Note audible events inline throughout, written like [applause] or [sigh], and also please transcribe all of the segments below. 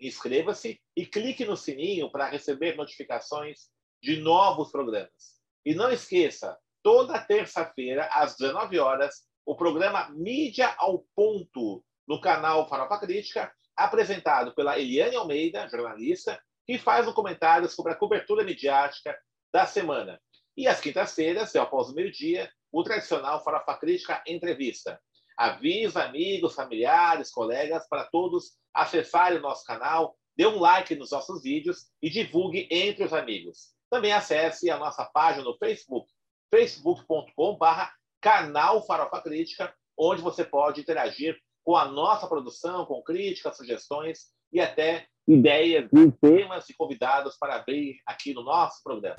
Inscreva-se e clique no sininho para receber notificações de novos programas. E não esqueça, toda terça-feira, às 19 horas, o programa Mídia ao Ponto, no canal Farofa Crítica, apresentado pela Eliane Almeida, jornalista, que faz um comentário sobre a cobertura midiática da semana. E às quintas-feiras, após o meio-dia, o tradicional Farofa Crítica Entrevista. Avisa amigos, familiares, colegas, para todos acessarem o nosso canal, dê um like nos nossos vídeos e divulgue entre os amigos. Também acesse a nossa página no Facebook, facebook.com.br canal Farofa Crítica, onde você pode interagir com a nossa produção, com críticas, sugestões e até ideias de temas e convidados para abrir aqui no nosso programa.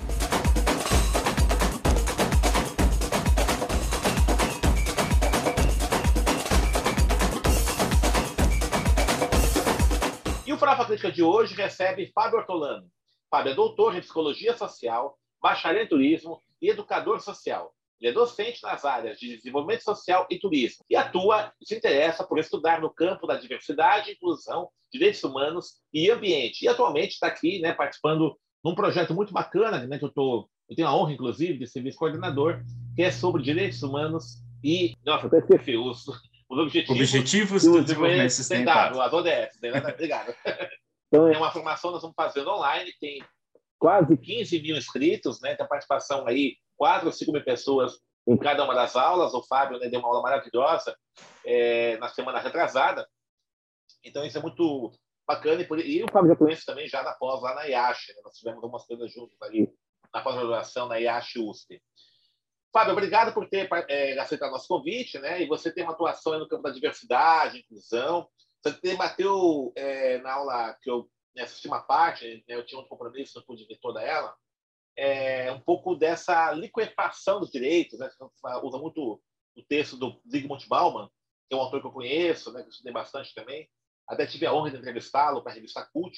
Farofa Crítica de hoje recebe Fábio Ortolano. Fábio é doutor em Psicologia Social, bacharel em Turismo e educador social. Ele é docente nas áreas de desenvolvimento social e turismo e atua, se interessa por estudar no campo da diversidade, inclusão, direitos humanos e ambiente. E atualmente está aqui né, participando num projeto muito bacana, né, que eu, tô, eu tenho a honra, inclusive, de ser vice-coordenador, que é sobre direitos humanos e. Nossa, até esqueci os, os objetivos, objetivos do desenvolvimento sustentável. As ODS. Né? Obrigado. [laughs] Então, é uma formação nós vamos fazendo online, tem quase 15 mil inscritos, né? tem a participação aí, 4 ou 5 mil pessoas em cada uma das aulas. O Fábio né, deu uma aula maravilhosa é, na semana retrasada. Então, isso é muito bacana. E, por... e o Fábio já conhece também já na pós, lá na IASH. Né? Nós tivemos algumas coisas juntos ali na pós-graduação na IASH USP. Fábio, obrigado por ter é, aceitado nosso convite, né? E você tem uma atuação no campo da diversidade, inclusão. Você debateu é, na aula que eu né, assisti uma parte, né, eu tinha um compromisso, não pude ver toda ela, é, um pouco dessa liquefação dos direitos, né? Você usa muito o texto do Zygmunt Bauman, que é um autor que eu conheço, né, que eu estudei bastante também. Até tive a honra de entrevistá-lo para a revista Cult.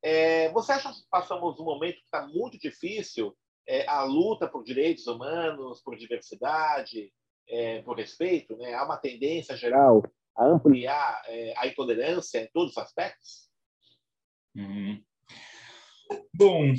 É, você acha que passamos um momento que está muito difícil é, a luta por direitos humanos, por diversidade, é, por respeito, né? há uma tendência geral a ampliar é, a intolerância em todos os aspectos? Uhum. Bom,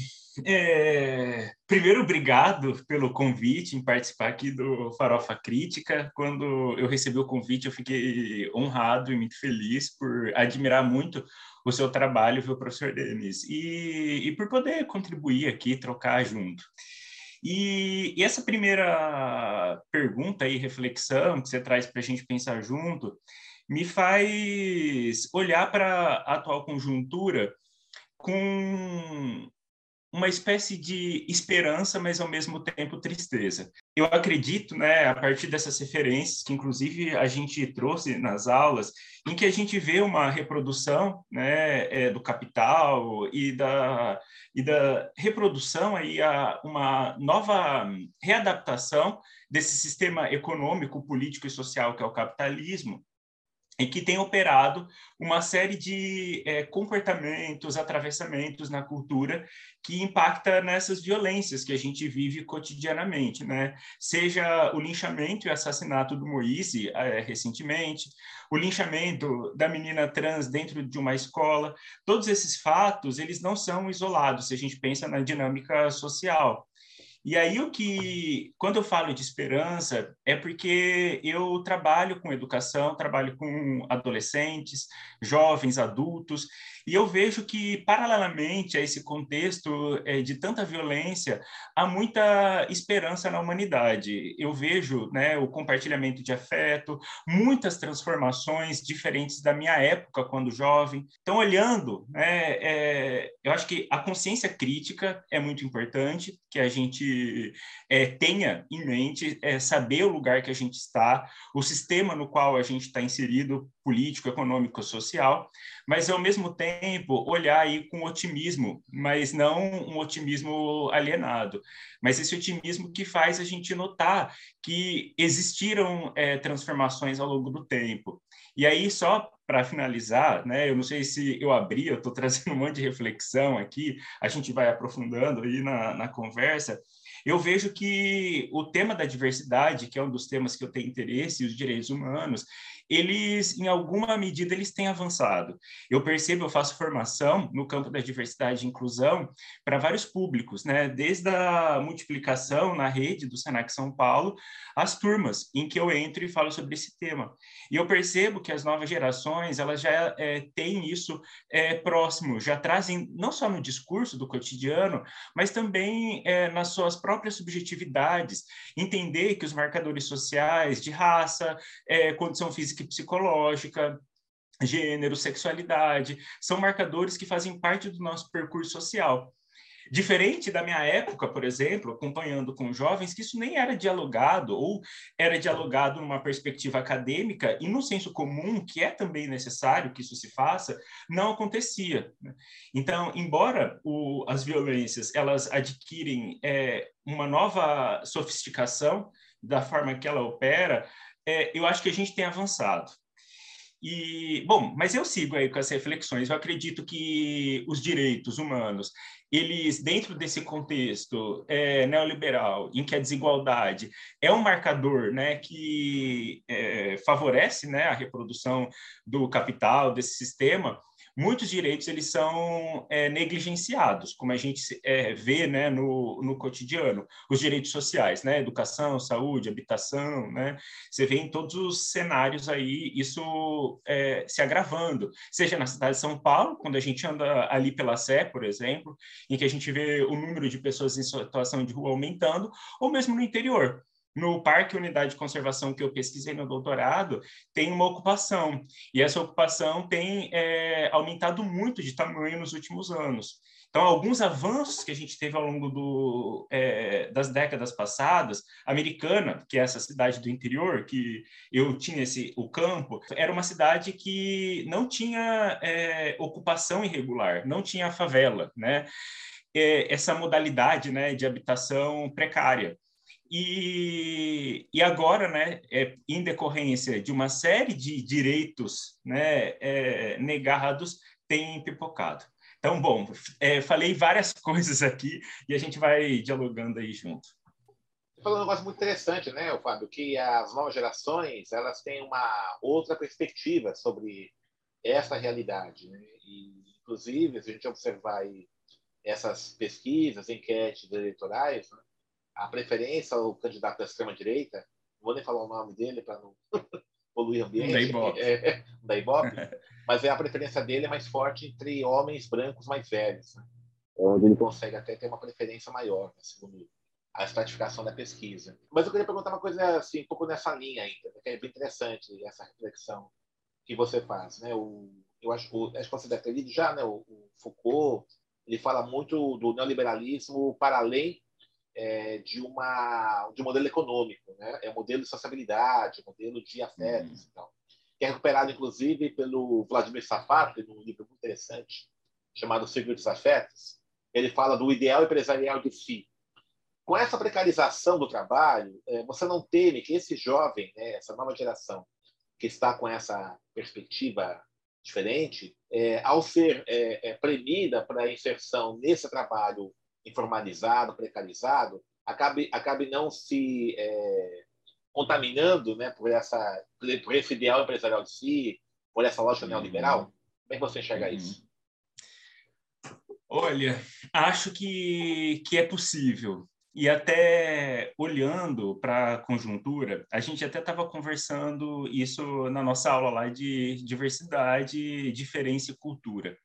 é... primeiro, obrigado pelo convite em participar aqui do Farofa Crítica. Quando eu recebi o convite, eu fiquei honrado e muito feliz por admirar muito o seu trabalho, viu, professor Denis? E, e por poder contribuir aqui, trocar junto. E, e, essa primeira pergunta e reflexão que você traz para a gente pensar junto me faz olhar para a atual conjuntura com uma espécie de esperança, mas ao mesmo tempo tristeza. Eu acredito, né, a partir dessas referências que inclusive a gente trouxe nas aulas, em que a gente vê uma reprodução, né, é, do capital e da e da reprodução aí a uma nova readaptação desse sistema econômico, político e social que é o capitalismo, e que tem operado uma série de é, comportamentos, atravessamentos na cultura que impacta nessas violências que a gente vive cotidianamente, né? Seja o linchamento e assassinato do Moise é, recentemente, o linchamento da menina trans dentro de uma escola, todos esses fatos eles não são isolados se a gente pensa na dinâmica social. E aí o que, quando eu falo de esperança, é porque eu trabalho com educação, trabalho com adolescentes, jovens, adultos, e eu vejo que, paralelamente a esse contexto é, de tanta violência, há muita esperança na humanidade. Eu vejo né, o compartilhamento de afeto, muitas transformações diferentes da minha época, quando jovem. Então, olhando, né, é, eu acho que a consciência crítica é muito importante, que a gente é, tenha em mente, é, saber o lugar que a gente está, o sistema no qual a gente está inserido, político, econômico, social, mas, ao mesmo tempo, olhar aí com otimismo, mas não um otimismo alienado, mas esse otimismo que faz a gente notar que existiram é, transformações ao longo do tempo. E aí, só para finalizar, né, eu não sei se eu abri, eu estou trazendo um monte de reflexão aqui, a gente vai aprofundando aí na, na conversa, eu vejo que o tema da diversidade, que é um dos temas que eu tenho interesse, e os direitos humanos, eles, em alguma medida, eles têm avançado. Eu percebo, eu faço formação no campo da diversidade e inclusão para vários públicos, né? Desde a multiplicação na rede do Senac São Paulo, as turmas em que eu entro e falo sobre esse tema. E eu percebo que as novas gerações, elas já é, têm isso é, próximo, já trazem, não só no discurso do cotidiano, mas também é, nas suas próprias subjetividades, entender que os marcadores sociais de raça, é, condição física física e psicológica, gênero, sexualidade, são marcadores que fazem parte do nosso percurso social. Diferente da minha época, por exemplo, acompanhando com jovens, que isso nem era dialogado, ou era dialogado numa perspectiva acadêmica, e no senso comum, que é também necessário que isso se faça, não acontecia. Né? Então, embora o, as violências elas adquirem é, uma nova sofisticação da forma que ela opera, é, eu acho que a gente tem avançado. E, bom, mas eu sigo aí com as reflexões. Eu acredito que os direitos humanos, eles, dentro desse contexto é, neoliberal, em que a desigualdade é um marcador né, que é, favorece né, a reprodução do capital, desse sistema, muitos direitos eles são é, negligenciados, como a gente é, vê né, no, no cotidiano. Os direitos sociais, né, educação, saúde, habitação, né, você vê em todos os cenários aí isso é, se agravando, seja na cidade de São Paulo, quando a gente anda ali pela Sé, por exemplo, em que a gente vê o número de pessoas em situação de rua aumentando, ou mesmo no interior no Parque Unidade de Conservação que eu pesquisei no doutorado, tem uma ocupação. E essa ocupação tem é, aumentado muito de tamanho nos últimos anos. Então, alguns avanços que a gente teve ao longo do, é, das décadas passadas, Americana, que é essa cidade do interior, que eu tinha esse, o campo, era uma cidade que não tinha é, ocupação irregular, não tinha favela, né? É, essa modalidade né, de habitação precária. E, e agora, né, é, em decorrência de uma série de direitos né, é, negados, tem pipocado. Então, bom, é, falei várias [laughs] coisas aqui e a gente vai dialogando aí junto. Você falou um negócio muito interessante, né, Fábio, que as novas gerações elas têm uma outra perspectiva sobre essa realidade. Né? E, inclusive, se a gente observar essas pesquisas, enquetes eleitorais, né? A preferência ao candidato da extrema-direita, não vou nem falar o nome dele para não [laughs] poluir o ambiente, da Ibope. É, da Ibope [laughs] mas é a preferência dele é mais forte entre homens brancos mais velhos, né? onde ele consegue até ter uma preferência maior, né, segundo a estratificação da pesquisa. Mas eu queria perguntar uma coisa assim, um pouco nessa linha ainda, né, que é bem interessante essa reflexão que você faz. Né? O, eu acho, o, acho que você deve ter lido já, né? o, o Foucault, ele fala muito do neoliberalismo para além é, de, uma, de um modelo econômico, né? é um modelo de sociabilidade, modelo de afetos. Uhum. Então, que é recuperado, inclusive, pelo Vladimir Safat, num livro muito interessante chamado Círculo dos Afetos. Ele fala do ideal empresarial de si. Com essa precarização do trabalho, é, você não teme que esse jovem, né, essa nova geração, que está com essa perspectiva diferente, é, ao ser é, é premida para a inserção nesse trabalho informalizado, precarizado, acabe, acabe não se é, contaminando né, por, essa, por esse ideal empresarial de si, por essa lógica neoliberal? Como é que você enxerga uhum. isso? Olha, acho que, que é possível. E até olhando para a conjuntura, a gente até estava conversando isso na nossa aula lá de diversidade, diferença e cultura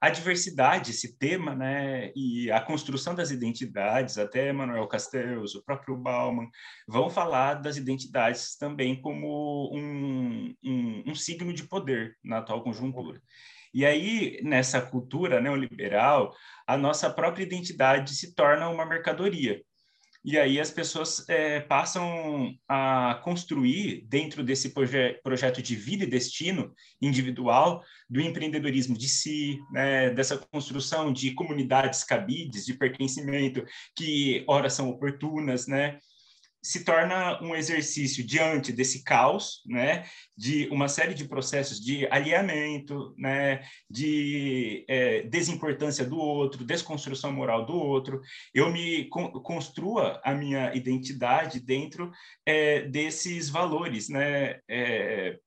a diversidade, esse tema, né, e a construção das identidades, até Manuel Castells, o próprio Bauman, vão falar das identidades também como um, um, um signo de poder na atual conjuntura. E aí, nessa cultura neoliberal, a nossa própria identidade se torna uma mercadoria. E aí as pessoas é, passam a construir, dentro desse proje projeto de vida e destino individual, do empreendedorismo de si, né, dessa construção de comunidades cabides, de pertencimento, que ora são oportunas, né, se torna um exercício diante desse caos, né, de uma série de processos de alinhamento, né, de é, desimportância do outro, desconstrução moral do outro. Eu me con construa a minha identidade dentro é, desses valores, né, é,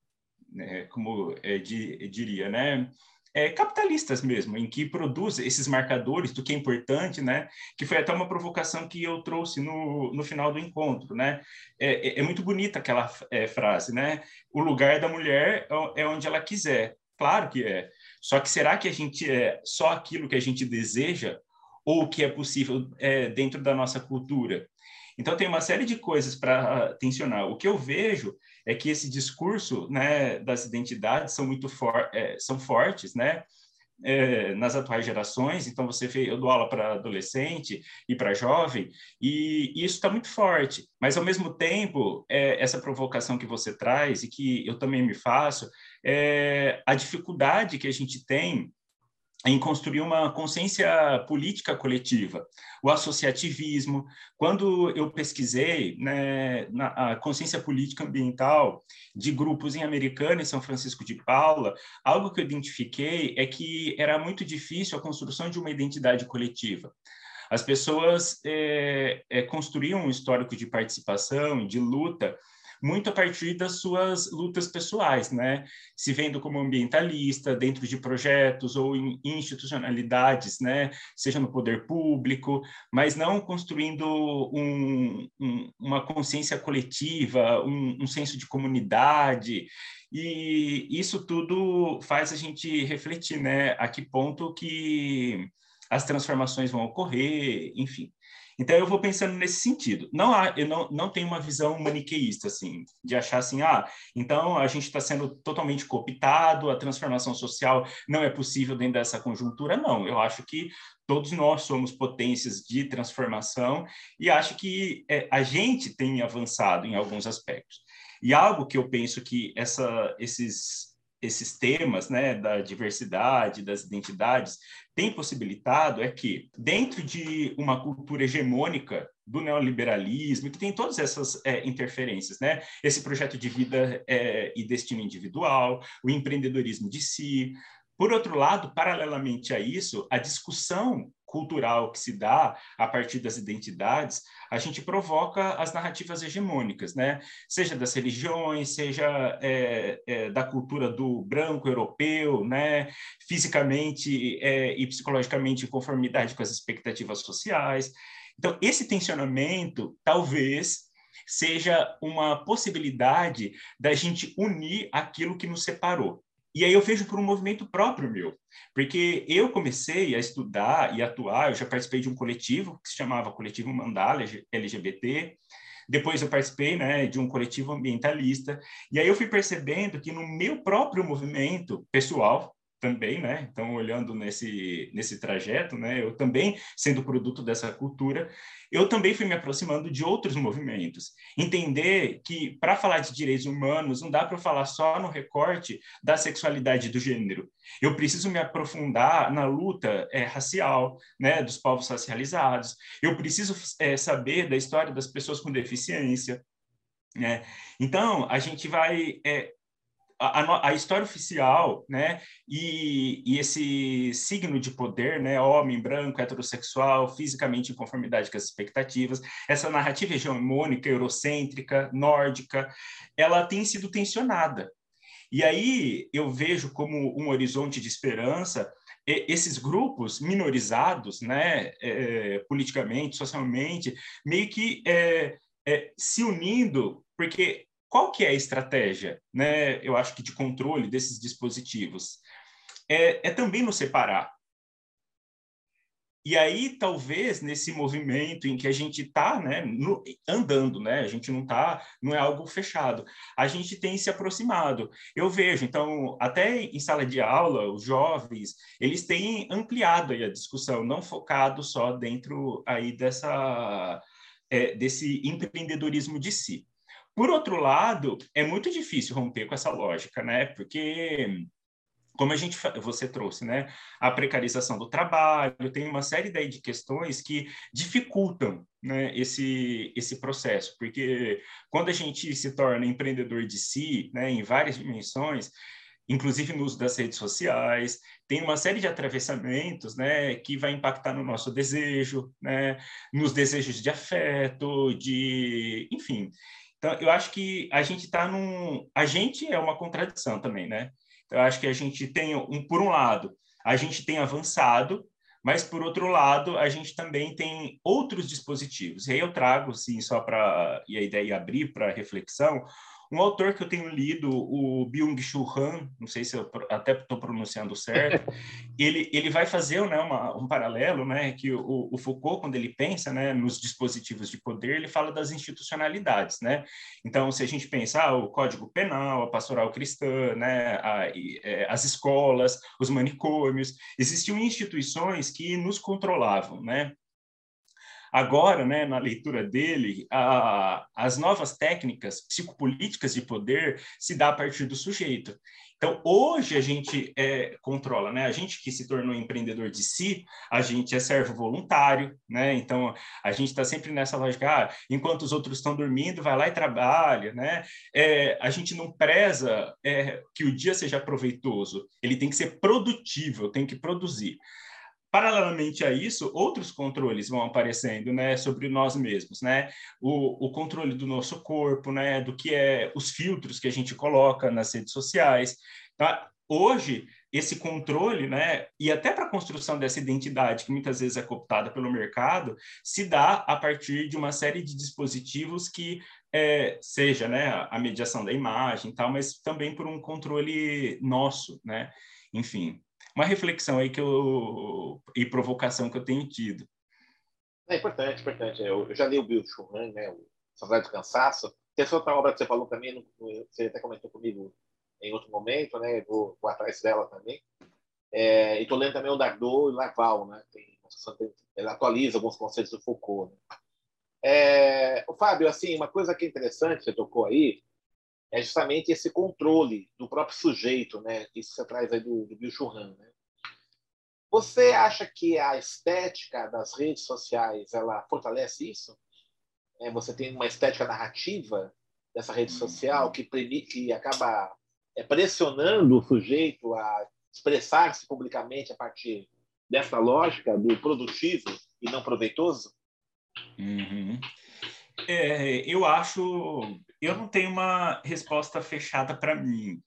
né como é, diria, né, é, capitalistas mesmo, em que produz esses marcadores do que é importante, né? Que foi até uma provocação que eu trouxe no, no final do encontro, né? É, é, é muito bonita aquela é, frase, né? O lugar da mulher é, é onde ela quiser. Claro que é. Só que será que a gente é só aquilo que a gente deseja ou o que é possível é, dentro da nossa cultura? Então tem uma série de coisas para tensionar. O que eu vejo é que esse discurso né, das identidades são muito for é, são fortes, né? É, nas atuais gerações, então você vê, eu dou aula para adolescente e para jovem, e, e isso está muito forte, mas ao mesmo tempo, é, essa provocação que você traz e que eu também me faço, é a dificuldade que a gente tem em construir uma consciência política coletiva, o associativismo. Quando eu pesquisei né, na, a consciência política ambiental de grupos em Americana e São Francisco de Paula, algo que eu identifiquei é que era muito difícil a construção de uma identidade coletiva. As pessoas é, é, construíam um histórico de participação, de luta, muito a partir das suas lutas pessoais, né? Se vendo como ambientalista dentro de projetos ou em institucionalidades, né? Seja no poder público, mas não construindo um, um, uma consciência coletiva, um, um senso de comunidade. E isso tudo faz a gente refletir, né? A que ponto que as transformações vão ocorrer, enfim. Então eu vou pensando nesse sentido. Não há, eu não, não tenho uma visão maniqueísta assim, de achar assim, ah, então a gente está sendo totalmente cooptado, a transformação social não é possível dentro dessa conjuntura. Não, eu acho que todos nós somos potências de transformação e acho que é, a gente tem avançado em alguns aspectos. E algo que eu penso que essa, esses esses temas né, da diversidade, das identidades, tem possibilitado é que, dentro de uma cultura hegemônica do neoliberalismo, que tem todas essas é, interferências, né? esse projeto de vida é, e destino individual, o empreendedorismo de si, por outro lado, paralelamente a isso, a discussão cultural que se dá a partir das identidades, a gente provoca as narrativas hegemônicas, né? Seja das religiões, seja é, é, da cultura do branco europeu, né? Fisicamente é, e psicologicamente em conformidade com as expectativas sociais. Então, esse tensionamento, talvez, seja uma possibilidade da gente unir aquilo que nos separou. E aí eu vejo por um movimento próprio meu, porque eu comecei a estudar e atuar, eu já participei de um coletivo que se chamava Coletivo Mandala LGBT, depois eu participei né, de um coletivo ambientalista, e aí eu fui percebendo que no meu próprio movimento pessoal, também, né? Então, olhando nesse, nesse trajeto, né? Eu também, sendo produto dessa cultura, eu também fui me aproximando de outros movimentos. Entender que, para falar de direitos humanos, não dá para falar só no recorte da sexualidade do gênero. Eu preciso me aprofundar na luta é, racial, né? Dos povos racializados. Eu preciso é, saber da história das pessoas com deficiência, né? Então, a gente vai é, a, a, história oficial, né, e, e, esse signo de poder, né, homem branco, heterossexual, fisicamente em conformidade com as expectativas, essa narrativa hegemônica, eurocêntrica, nórdica, ela tem sido tensionada. E aí eu vejo como um horizonte de esperança esses grupos minorizados, né, é, politicamente, socialmente, meio que é, é, se unindo, porque qual que é a estratégia, né? Eu acho que de controle desses dispositivos é, é também nos separar. E aí, talvez, nesse movimento em que a gente está né, andando, né, a gente não está, não é algo fechado, a gente tem se aproximado. Eu vejo, então, até em sala de aula, os jovens, eles têm ampliado a discussão, não focado só dentro aí dessa é, desse empreendedorismo de si. Por outro lado, é muito difícil romper com essa lógica, né? Porque como a gente você trouxe, né, a precarização do trabalho, tem uma série daí de questões que dificultam, né, esse esse processo, porque quando a gente se torna empreendedor de si, né, em várias dimensões, inclusive no uso das redes sociais, tem uma série de atravessamentos, né, que vai impactar no nosso desejo, né, nos desejos de afeto, de, enfim. Então, eu acho que a gente está num, a gente é uma contradição também, né? Então, eu acho que a gente tem um, por um lado, a gente tem avançado, mas por outro lado, a gente também tem outros dispositivos. E aí eu trago, sim, só para e a ideia abrir para reflexão, um autor que eu tenho lido, o Byung-Chul Han, não sei se eu até estou pronunciando certo, [laughs] ele, ele vai fazer né, uma, um paralelo, né, que o, o, Foucault, quando ele pensa né, nos dispositivos de poder, ele fala das institucionalidades. Né? Então, se a gente pensar ah, o Código Penal, a Pastoral Cristã, né, a, é, as escolas, os manicômios, existiam instituições que nos controlavam, né? Agora, né, na leitura dele, a, as novas técnicas psicopolíticas de poder se dá a partir do sujeito. Então, hoje a gente é, controla, né? A gente que se tornou empreendedor de si, a gente é servo voluntário, né? Então, a gente está sempre nessa lógica, ah, enquanto os outros estão dormindo, vai lá e trabalha, né? É, a gente não preza é, que o dia seja proveitoso, ele tem que ser produtivo, tem que produzir. Paralelamente a isso, outros controles vão aparecendo, né, sobre nós mesmos, né? O, o controle do nosso corpo, né, do que é os filtros que a gente coloca nas redes sociais. Tá? Hoje, esse controle, né, e até para a construção dessa identidade, que muitas vezes é cooptada pelo mercado, se dá a partir de uma série de dispositivos que é, seja, né, a mediação da imagem, tal, mas também por um controle nosso, né? Enfim, uma reflexão aí que eu e provocação que eu tenho tido. É importante, importante. Eu, eu já li o Bill Schumann, né, o Saudade do Cansaço. Tem essa outra obra que você falou também, você até comentou comigo em outro momento, né? Vou, vou atrás dela também. É, e estou lendo também o Dardot e Laval, né? Tem, atualiza alguns conceitos do Foucault. Né? É, o Fábio, assim, uma coisa que é interessante, você tocou aí, é justamente esse controle do próprio sujeito, né? Isso você traz aí do, do Bill Churran, né? Você acha que a estética das redes sociais ela fortalece isso? É, você tem uma estética narrativa dessa rede social que, que acaba é, pressionando o sujeito a expressar-se publicamente a partir dessa lógica do produtivo e não proveitoso? Uhum. É, eu acho. Eu não tenho uma resposta fechada para mim,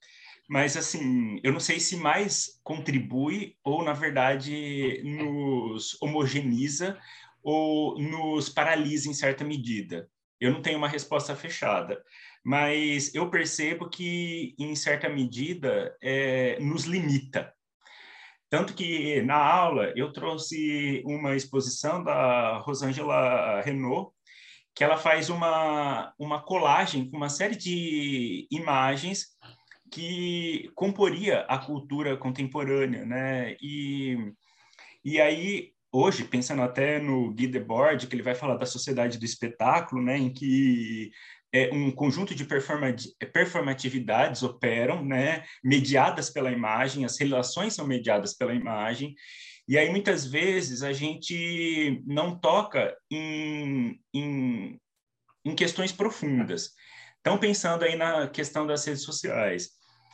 mas assim, eu não sei se mais contribui ou, na verdade, nos homogeneiza ou nos paralisa em certa medida. Eu não tenho uma resposta fechada, mas eu percebo que, em certa medida, é, nos limita. Tanto que na aula eu trouxe uma exposição da Rosângela Renault, que ela faz uma, uma colagem com uma série de imagens que comporia a cultura contemporânea, né? E, e aí, hoje, pensando até no Guy Debord, que ele vai falar da sociedade do espetáculo, né? Em que é, um conjunto de performatividades operam, né? Mediadas pela imagem, as relações são mediadas pela imagem, e aí, muitas vezes, a gente não toca em, em, em questões profundas. Então, pensando aí na questão das redes sociais,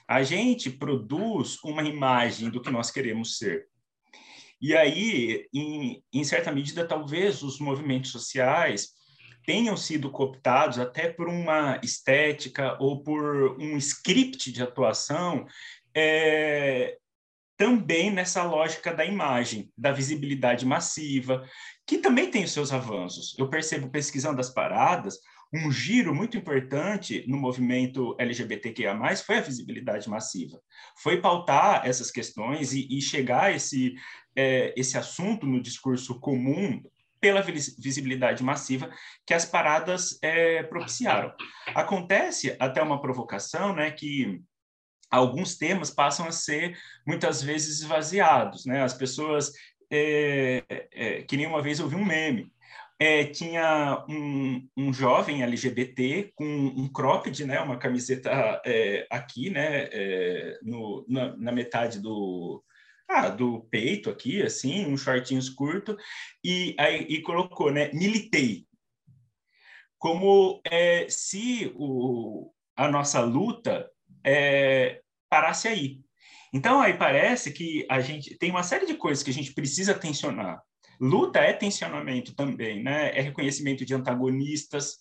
a gente produz uma imagem do que nós queremos ser. E aí, em, em certa medida, talvez os movimentos sociais tenham sido cooptados até por uma estética ou por um script de atuação é, também nessa lógica da imagem, da visibilidade massiva, que também tem os seus avanços. Eu percebo pesquisando as paradas, um giro muito importante no movimento LGBTQIA+, foi a visibilidade massiva. Foi pautar essas questões e, e chegar esse, é, esse assunto no discurso comum pela visibilidade massiva que as paradas é, propiciaram. Acontece até uma provocação, né, que alguns temas passam a ser muitas vezes esvaziados, né? As pessoas é, é, que nem uma vez eu vi um meme. É, tinha um, um, jovem LGBT com um cropped, né, uma camiseta é, aqui, né, é, no, na, na, metade do, ah, do peito aqui, assim, um shortinhos curto, e aí e colocou, né, militei, como é, se o, a nossa luta é, parasse aí. Então, aí parece que a gente tem uma série de coisas que a gente precisa tensionar. Luta é tensionamento também, né? É reconhecimento de antagonistas.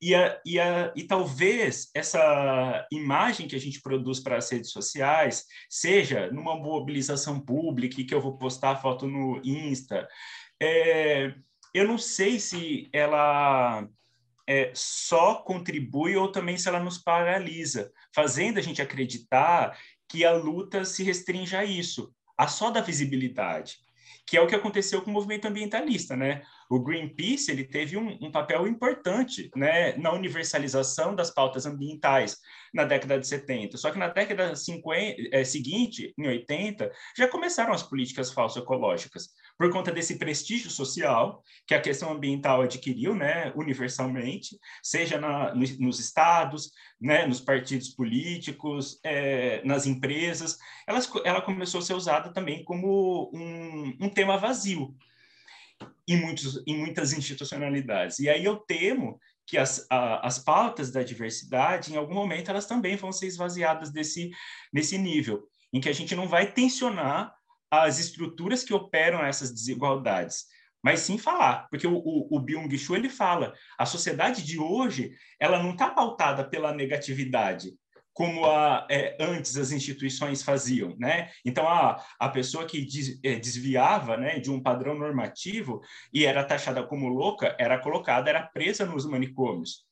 E, a, e, a, e talvez essa imagem que a gente produz para as redes sociais, seja numa mobilização pública, que eu vou postar a foto no Insta, é, eu não sei se ela é, só contribui ou também se ela nos paralisa, fazendo a gente acreditar que a luta se restringe a isso, a só da visibilidade que é o que aconteceu com o movimento ambientalista, né? O Greenpeace ele teve um, um, papel importante, né, na universalização das pautas ambientais na década de 70. Só que na década 50, é, seguinte, em 80, já começaram as políticas falso-ecológicas por conta desse prestígio social que a questão ambiental adquiriu, né, universalmente, seja na, nos, estados, né, nos partidos políticos, é, nas empresas, ela começou a ser usada também como um, um tema vazio em, muitos, em muitas institucionalidades. E aí eu temo que as, a, as pautas da diversidade, em algum momento, elas também vão ser esvaziadas desse, nesse nível, em que a gente não vai tensionar as estruturas que operam essas desigualdades, mas sim falar, porque o, o, o Byung-Chul ele fala, a sociedade de hoje ela não está pautada pela negatividade, como a, é, antes as instituições faziam, né? Então a, a pessoa que des, é, desviava, né, de um padrão normativo e era taxada como louca, era colocada, era presa nos manicômios.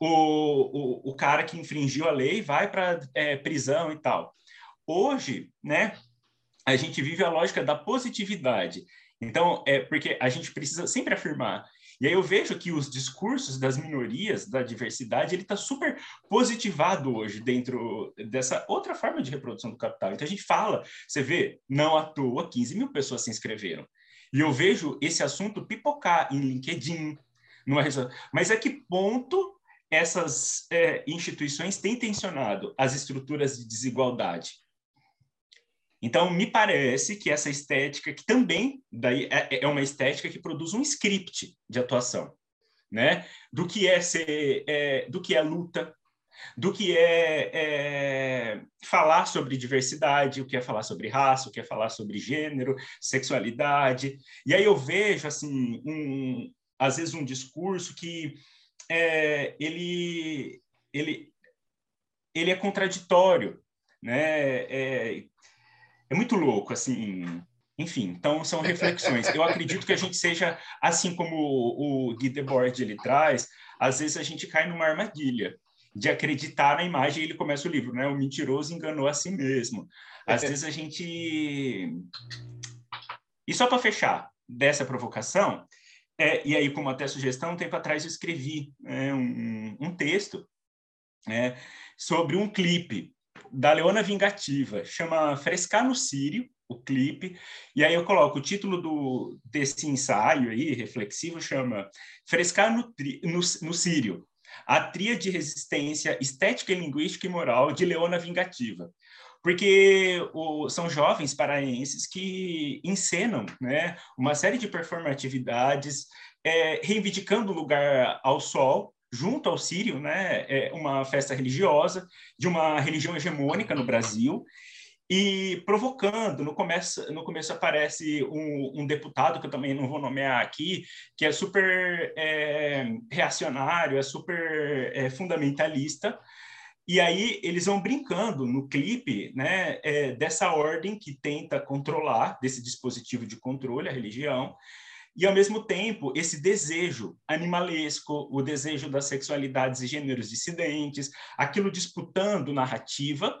O, o, o cara que infringiu a lei vai para é, prisão e tal. Hoje, né, a gente vive a lógica da positividade. Então, é porque a gente precisa sempre afirmar. E aí eu vejo que os discursos das minorias, da diversidade, ele está super positivado hoje dentro dessa outra forma de reprodução do capital. Então a gente fala, você vê, não à toa, 15 mil pessoas se inscreveram. E eu vejo esse assunto pipocar em LinkedIn, numa mas a que ponto essas é, instituições têm tensionado as estruturas de desigualdade? Então, me parece que essa estética, que também daí é, é uma estética que produz um script de atuação, né? Do que é ser, é, do que é luta, do que é, é, falar sobre diversidade, o que é falar sobre raça, o que é falar sobre gênero, sexualidade. E aí eu vejo, assim, um, às vezes um discurso que é, ele, ele, ele é contraditório, né? É, é muito louco, assim. Enfim, então são reflexões. Eu acredito que a gente seja, assim como o, o Guy Debord ele traz, às vezes a gente cai numa armadilha de acreditar na imagem ele começa o livro, né? O mentiroso enganou a si mesmo. Às vezes a gente. E só para fechar dessa provocação, é, e aí, como até sugestão, um tempo atrás eu escrevi é, um, um, texto é, sobre um clipe da Leona Vingativa, chama Frescar no Sírio, o clipe, e aí eu coloco o título do, desse ensaio aí, reflexivo, chama Frescar no, no, no Sírio, a tria de resistência estética, linguística e moral de Leona Vingativa. Porque o, são jovens paraenses que encenam né, uma série de performatividades, é, reivindicando o lugar ao sol, junto ao Sírio, né, é uma festa religiosa de uma religião hegemônica no Brasil e provocando. No começo, no começo aparece um, um deputado que eu também não vou nomear aqui, que é super é, reacionário, é super é, fundamentalista. E aí eles vão brincando no clipe, né, é, dessa ordem que tenta controlar desse dispositivo de controle a religião e, ao mesmo tempo, esse desejo animalesco, o desejo das sexualidades e gêneros dissidentes, aquilo disputando narrativa,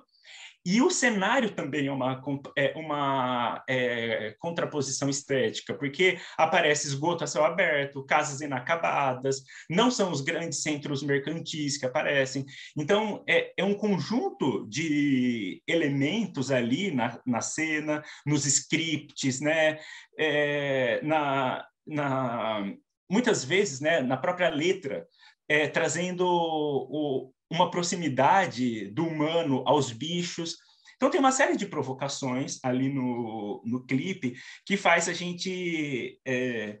e o cenário também é uma, é uma é, contraposição estética, porque aparece esgoto a céu aberto, casas inacabadas, não são os grandes centros mercantis que aparecem. Então, é, é um conjunto de elementos ali na, na cena, nos scripts, né? É, na, na, muitas vezes, né, na própria letra, é, trazendo o, uma proximidade do humano aos bichos. Então tem uma série de provocações ali no, no clipe que faz a gente é,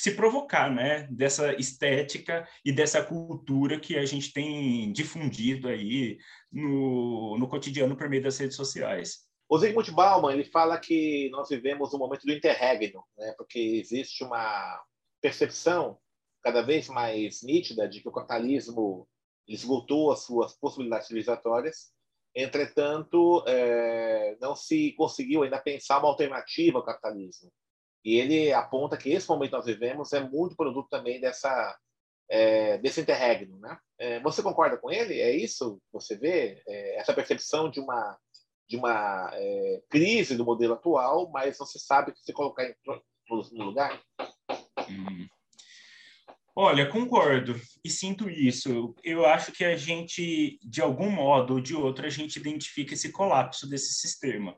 se provocar, né, dessa estética e dessa cultura que a gente tem difundido aí no, no cotidiano por meio das redes sociais. O Zygmunt Bauman ele fala que nós vivemos um momento do interregno, né, porque existe uma percepção cada vez mais nítida de que o capitalismo esgotou as suas possibilidades civilizatórias. Entretanto, é, não se conseguiu ainda pensar uma alternativa ao capitalismo. E ele aponta que esse momento que nós vivemos é muito produto também dessa é, desse interregno, né? É, você concorda com ele? É isso? Você vê é, essa percepção de uma de uma é, crise do modelo atual, mas você sabe que se colocar em, no, no lugar? Hum. Olha, concordo e sinto isso. Eu acho que a gente, de algum modo ou de outro, a gente identifica esse colapso desse sistema.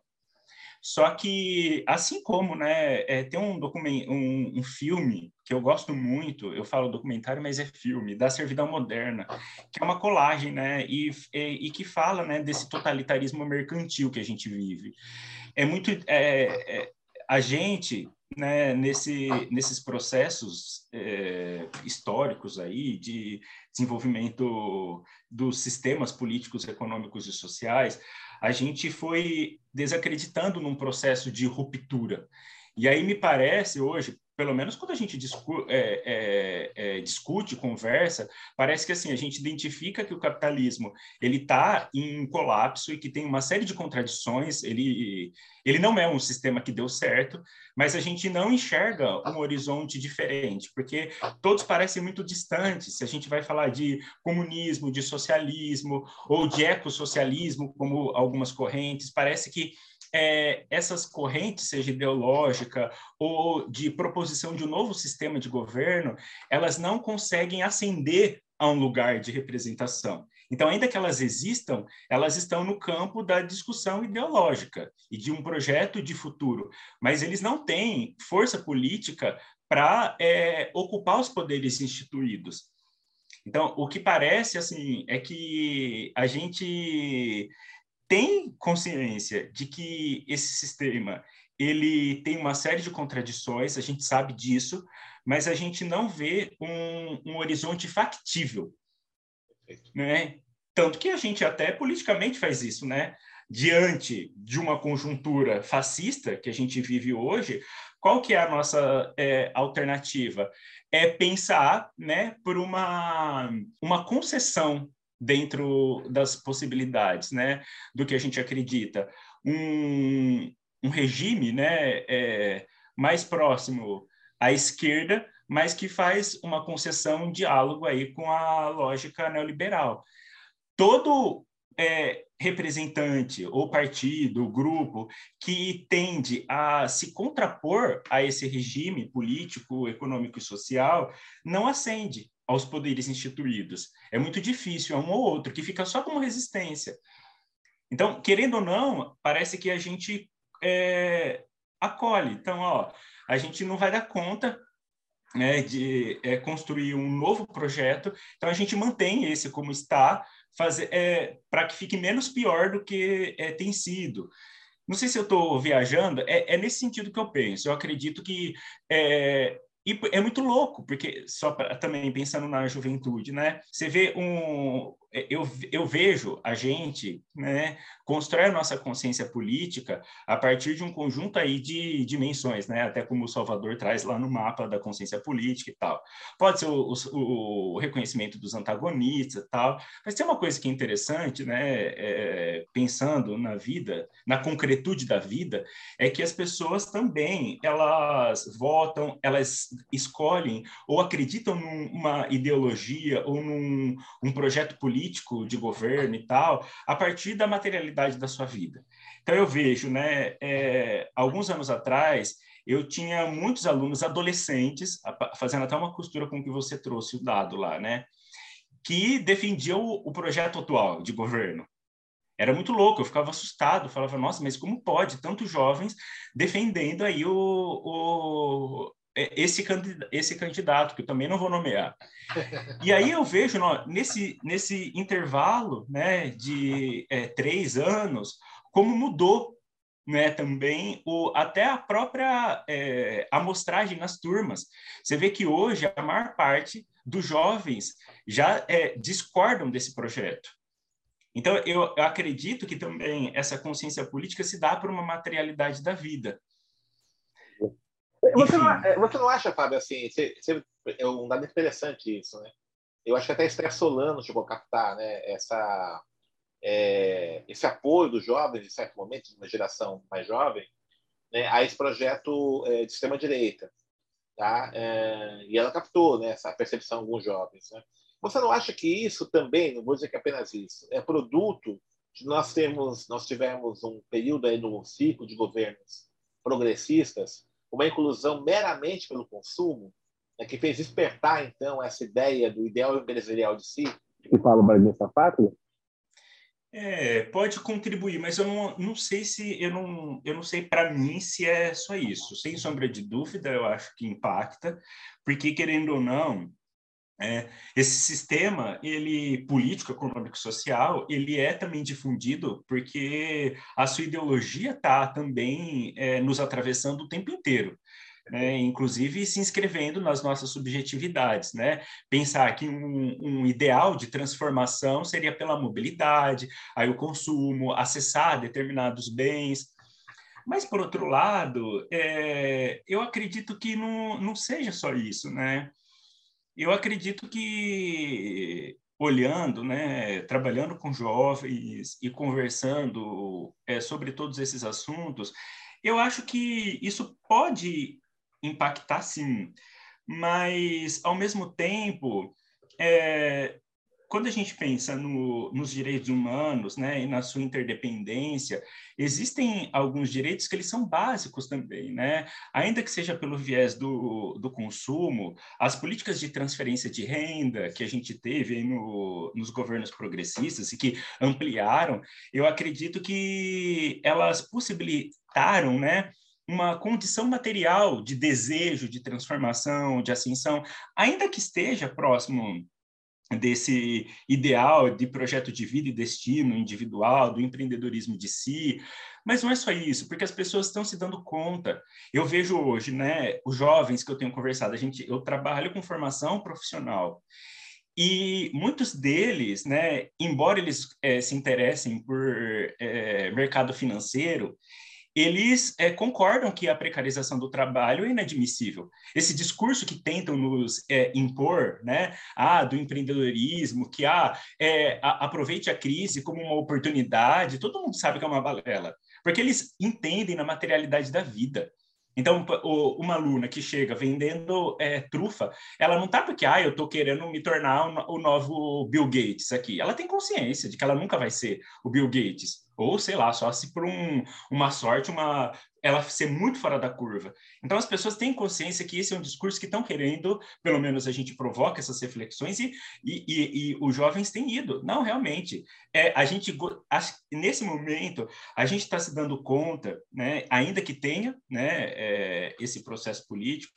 Só que, assim como, né, é, tem um, um, um, filme que eu gosto muito, eu falo documentário, mas é filme, da Servidão Moderna, que é uma colagem, né, e, e, e que fala, né, desse totalitarismo mercantil que a gente vive. É muito... É, é, a gente né, nesse, nesses processos é, históricos aí de desenvolvimento dos sistemas políticos, econômicos e sociais, a gente foi desacreditando num processo de ruptura. E aí me parece hoje, pelo menos quando a gente discu é, é, é, discute, conversa, parece que assim a gente identifica que o capitalismo ele está em colapso e que tem uma série de contradições. Ele ele não é um sistema que deu certo, mas a gente não enxerga um horizonte diferente, porque todos parecem muito distantes. Se a gente vai falar de comunismo, de socialismo ou de ecossocialismo, como algumas correntes, parece que é, essas correntes, seja ideológica ou de proposição de um novo sistema de governo, elas não conseguem ascender a um lugar de representação. Então, ainda que elas existam, elas estão no campo da discussão ideológica e de um projeto de futuro, mas eles não têm força política para é, ocupar os poderes instituídos. Então, o que parece assim é que a gente tem consciência de que esse sistema ele tem uma série de contradições, a gente sabe disso, mas a gente não vê um, um horizonte factível. Né? Tanto que a gente até politicamente faz isso, né? Diante de uma conjuntura fascista que a gente vive hoje, qual que é a nossa é, alternativa? É pensar né, por uma, uma concessão dentro das possibilidades, né, do que a gente acredita. Um, um regime, né, é, mais próximo à esquerda, mas que faz uma concessão, um diálogo aí com a lógica neoliberal. Todo é, representante ou partido, grupo que tende a se contrapor a esse regime político, econômico e social não ascende aos poderes instituídos. É muito difícil, é um ou outro que fica só como resistência. Então, querendo ou não, parece que a gente é, acolhe. Então, ó, a gente não vai dar conta né, de é, construir um novo projeto, então a gente mantém esse como está, é, para que fique menos pior do que é, tem sido. Não sei se eu estou viajando, é, é, nesse sentido que eu penso. Eu acredito que é, e é muito louco, porque só pra, também pensando na juventude, né? Você vê um, eu, eu vejo a gente né, constrói a nossa consciência política a partir de um conjunto aí de dimensões, né? até como o Salvador traz lá no mapa da consciência política e tal. Pode ser o, o, o reconhecimento dos antagonistas e tal, mas tem uma coisa que é interessante, né? É, pensando na vida, na concretude da vida, é que as pessoas também, elas votam, elas escolhem ou acreditam numa ideologia ou num um projeto político político, de governo e tal, a partir da materialidade da sua vida. Então, eu vejo, né, é, alguns anos atrás, eu tinha muitos alunos adolescentes, fazendo até uma costura com que você trouxe o dado lá, né, que defendiam o, o projeto atual de governo. Era muito louco, eu ficava assustado, falava, nossa, mas como pode tantos jovens defendendo aí o, o esse, esse candidato, que eu também não vou nomear. E aí eu vejo, nesse, nesse intervalo né, de é, três anos, como mudou né, também o, até a própria é, amostragem nas turmas. Você vê que hoje a maior parte dos jovens já é, discordam desse projeto. Então, eu acredito que também essa consciência política se dá por uma materialidade da vida. Você não, é, você não, acha, Fábio, assim, você, você, é um dado interessante isso, né? Eu acho que até Esther Solano chegou a captar né, essa, é, esse apoio dos jovens, em certo momento, de uma geração mais jovem, né, a esse projeto é, de extrema-direita. Tá? É, e ela captou né, essa percepção de alguns jovens. Né? Você não acha que isso também, não vou dizer que é apenas isso, é produto de nós temos, nós tivemos um período aí no ciclo de governos progressistas, uma inclusão meramente pelo consumo, né, que fez despertar então essa ideia do ideal empresarial de si, que fala o Brasil pátria, é, pode contribuir, mas eu não, não sei se eu não, eu não sei para mim se é só isso. Sem sombra de dúvida, eu acho que impacta, porque querendo ou não, é, esse sistema, ele político, econômico, social, ele é também difundido porque a sua ideologia está também é, nos atravessando o tempo inteiro né? inclusive se inscrevendo nas nossas subjetividades, né? Pensar que um, um, ideal de transformação seria pela mobilidade, aí o consumo, acessar determinados bens. Mas, por outro lado, é, eu acredito que não, não seja só isso, né? Eu acredito que olhando, né, trabalhando com jovens e conversando é, sobre todos esses assuntos, eu acho que isso pode impactar sim, mas ao mesmo tempo, é, quando a gente pensa no, nos direitos humanos, né, e na sua interdependência, existem alguns direitos que eles são básicos também, né? Ainda que seja pelo viés do, do consumo, as políticas de transferência de renda que a gente teve no, nos governos progressistas e que ampliaram, eu acredito que elas possibilitaram, né, uma condição material de desejo, de transformação, de ascensão, ainda que esteja próximo desse ideal de projeto de vida e destino individual, do empreendedorismo de si, mas não é só isso, porque as pessoas estão se dando conta. Eu vejo hoje, né, os jovens que eu tenho conversado, a gente, eu trabalho com formação profissional e muitos deles, né, embora eles é, se interessem por é, mercado financeiro, eles é, concordam que a precarização do trabalho é inadmissível. Esse discurso que tentam nos é, impor, né, ah, do empreendedorismo, que ah, é, a, aproveite a crise como uma oportunidade, todo mundo sabe que é uma balela, porque eles entendem na materialidade da vida. Então, uma aluna que chega vendendo é, trufa, ela não está porque, ah, eu estou querendo me tornar o novo Bill Gates aqui. Ela tem consciência de que ela nunca vai ser o Bill Gates. Ou, sei lá, só se por um, uma sorte, uma ela ser muito fora da curva. Então, as pessoas têm consciência que esse é um discurso que estão querendo, pelo menos a gente provoca essas reflexões e, e, e, e os jovens têm ido. Não, realmente. É, a gente, nesse momento, a gente está se dando conta, né, ainda que tenha né, é, esse processo político,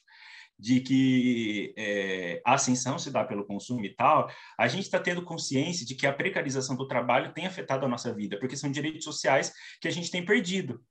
de que é, a ascensão se dá pelo consumo e tal, a gente está tendo consciência de que a precarização do trabalho tem afetado a nossa vida, porque são direitos sociais que a gente tem perdido.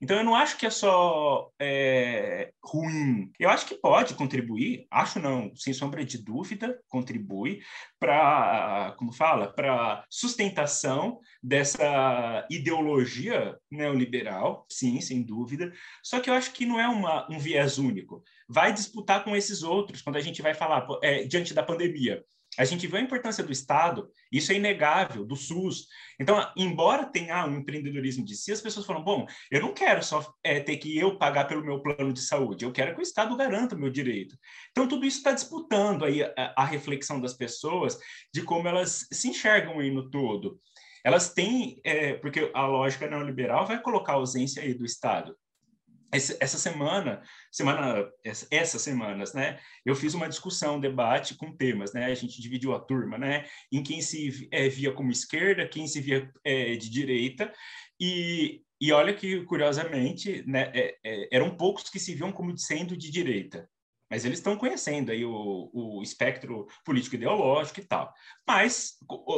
Então, eu não acho que é só é, ruim. Eu acho que pode contribuir, acho não, sem sombra de dúvida, contribui para, como fala, para sustentação dessa ideologia neoliberal, sim, sem dúvida. Só que eu acho que não é uma, um viés único. Vai disputar com esses outros quando a gente vai falar é, diante da pandemia. A gente viu a importância do Estado, isso é inegável, do SUS. Então, embora tenha um empreendedorismo de si, as pessoas falam: bom, eu não quero só é, ter que eu pagar pelo meu plano de saúde, eu quero que o Estado garanta o meu direito. Então, tudo isso está disputando aí a, a, reflexão das pessoas de como elas se enxergam aí no todo. Elas têm, é, porque a lógica neoliberal vai colocar a ausência aí do Estado essa semana, semana, essas semanas, né, eu fiz uma discussão, um debate com temas, né, a gente dividiu a turma, né, em quem se é, via como esquerda, quem se via é, de direita, e, e olha que, curiosamente, né, é, é eram poucos que se viam como sendo de direita, mas eles estão conhecendo aí o, o espectro político-ideológico e tal. Mas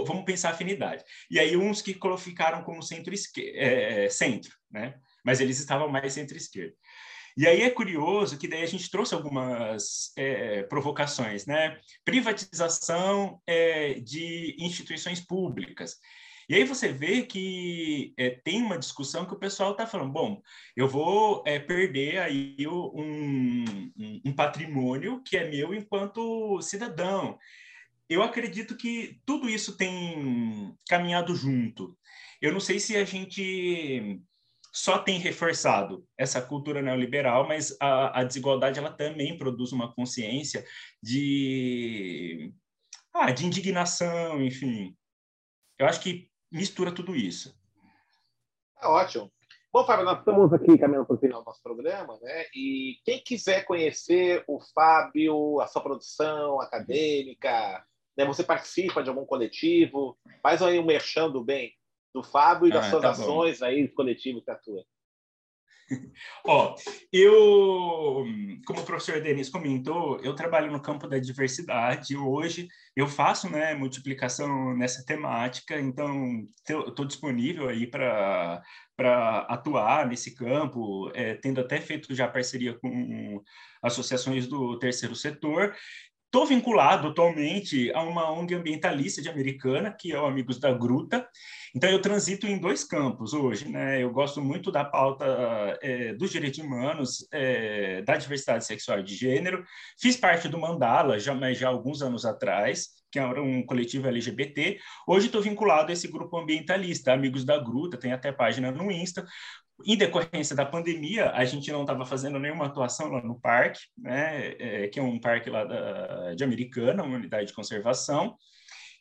vamos pensar afinidade. E aí uns que ficaram como centro, é, centro né? Mas eles estavam mais centro-esquerda. E aí é curioso que daí a gente trouxe algumas é, provocações, né? Privatização é, de instituições públicas. E aí você vê que é, tem uma discussão que o pessoal está falando, bom, eu vou é, perder aí um, um, um patrimônio que é meu enquanto cidadão. Eu acredito que tudo isso tem caminhado junto. Eu não sei se a gente só tem reforçado essa cultura neoliberal, mas a, a desigualdade ela também produz uma consciência de, ah, de indignação, enfim. Eu acho que mistura tudo isso. É ótimo. Bom, Fábio, nós estamos aqui caminhando para o final do nosso programa, né? E quem quiser conhecer o Fábio, a sua produção acadêmica, né? você participa de algum coletivo, faz aí um merchan do bem do Fábio e das ah, suas tá ações bom. aí coletivos que atua. [laughs] Ó, eu, como o professor Denis comentou, eu trabalho no campo da diversidade. Hoje eu faço, né, multiplicação nessa temática, então estou disponível aí para para atuar nesse campo, é, tendo até feito já parceria com associações do terceiro setor Estou vinculado atualmente a uma ONG ambientalista de Americana, que é o Amigos da Gruta. Então, eu transito em dois campos hoje. Né? Eu gosto muito da pauta é, dos direitos humanos, é, da diversidade sexual e de gênero. Fiz parte do Mandala, já, mas já alguns anos atrás, que era um coletivo LGBT. Hoje estou vinculado a esse grupo ambientalista, Amigos da Gruta, tem até página no Insta, em decorrência da pandemia, a gente não estava fazendo nenhuma atuação lá no parque, né, é, que é um parque lá da, de Americana, uma unidade de conservação,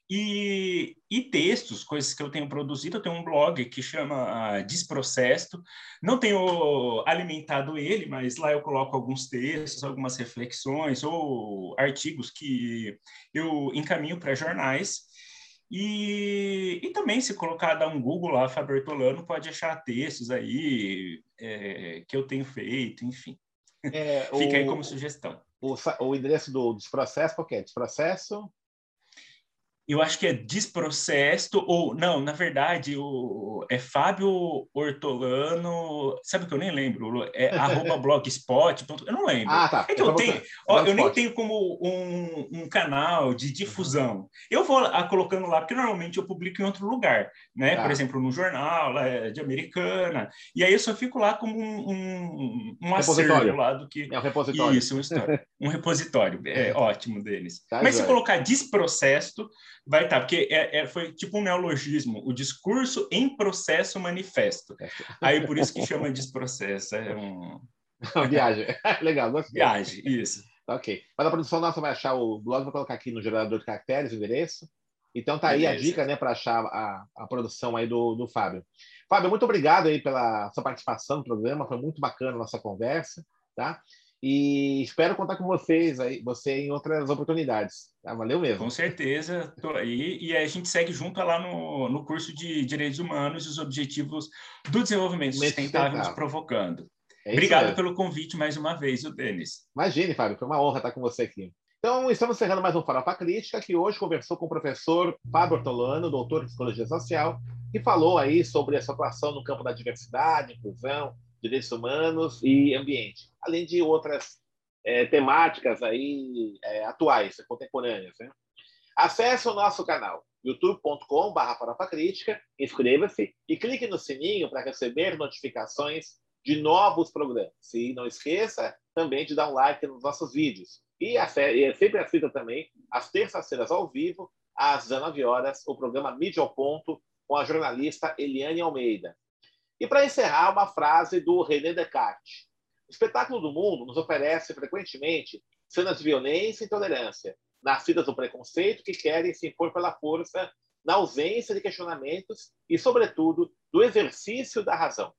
e, e, textos, coisas que eu tenho produzido. Eu tenho um blog que chama Desprocesso. Não tenho alimentado ele, mas lá eu coloco alguns textos, algumas reflexões ou artigos que eu encaminho para jornais. E, e também, se colocar, dar um Google lá, Fábio Bertolano, pode achar textos aí é, que eu tenho feito, enfim. É, Fica o, aí como sugestão. O, o endereço do desprocesso, qual que é? Desprocesso? Eu acho que é desprocesso, ou não, na verdade, o, é Fábio Hortolano, sabe que eu nem lembro, é [laughs] arroba blogspot, eu não lembro. Ah, tá. É que eu, tenho, ó, eu nem tenho como um, um canal de difusão. Eu vou a, colocando lá, porque normalmente eu publico em outro lugar, né? Tá. Por exemplo, no jornal de Americana, e aí eu só fico lá como um, um, um acervo lá do que... É um repositório. Isso, um, [laughs] um repositório, é ótimo deles. Tá, Mas se colocar desprocesso, vai estar, tá, porque é, é, foi tipo um neologismo, o discurso em processo manifesto. Aí por isso que chama de processo, é um... Viagem, [laughs] legal, gostei. Viagem, isso. Ok. Mas a produção nossa vai achar o blog, vou colocar aqui no gerador de caracteres o endereço. Então tá aí Beleza. a dica, né, para achar a, a produção aí do, do Fábio. Fábio, muito obrigado aí pela sua participação no programa, foi muito bacana a nossa conversa, tá? E espero contar com vocês aí, você em outras oportunidades. Tá? Valeu mesmo. Com certeza, estou aí. E a gente segue junto lá no, no curso de Direitos Humanos e os Objetivos do Desenvolvimento Sustentável nos provocando. É Obrigado pelo convite mais uma vez, o Denis. Imagine, Fábio, foi uma honra estar com você aqui. Então, estamos encerrando mais um Farofa Crítica, que hoje conversou com o professor Fábio Ortolano, doutor em Psicologia Social, que falou aí sobre a sua atuação no campo da diversidade, inclusão, direitos humanos e ambiente, além de outras é, temáticas aí é, atuais, contemporâneas. Né? Acesse o nosso canal youtube.com.br crítica, inscreva-se e clique no sininho para receber notificações de novos programas. E não esqueça também de dar um like nos nossos vídeos. E, e sempre assista também, às terças-feiras ao vivo, às 19 horas, o programa Mídia ao Ponto, com a jornalista Eliane Almeida. E para encerrar, uma frase do René Descartes. O espetáculo do mundo nos oferece frequentemente cenas de violência e intolerância, nascidas do preconceito que querem se impor pela força, na ausência de questionamentos e, sobretudo, do exercício da razão.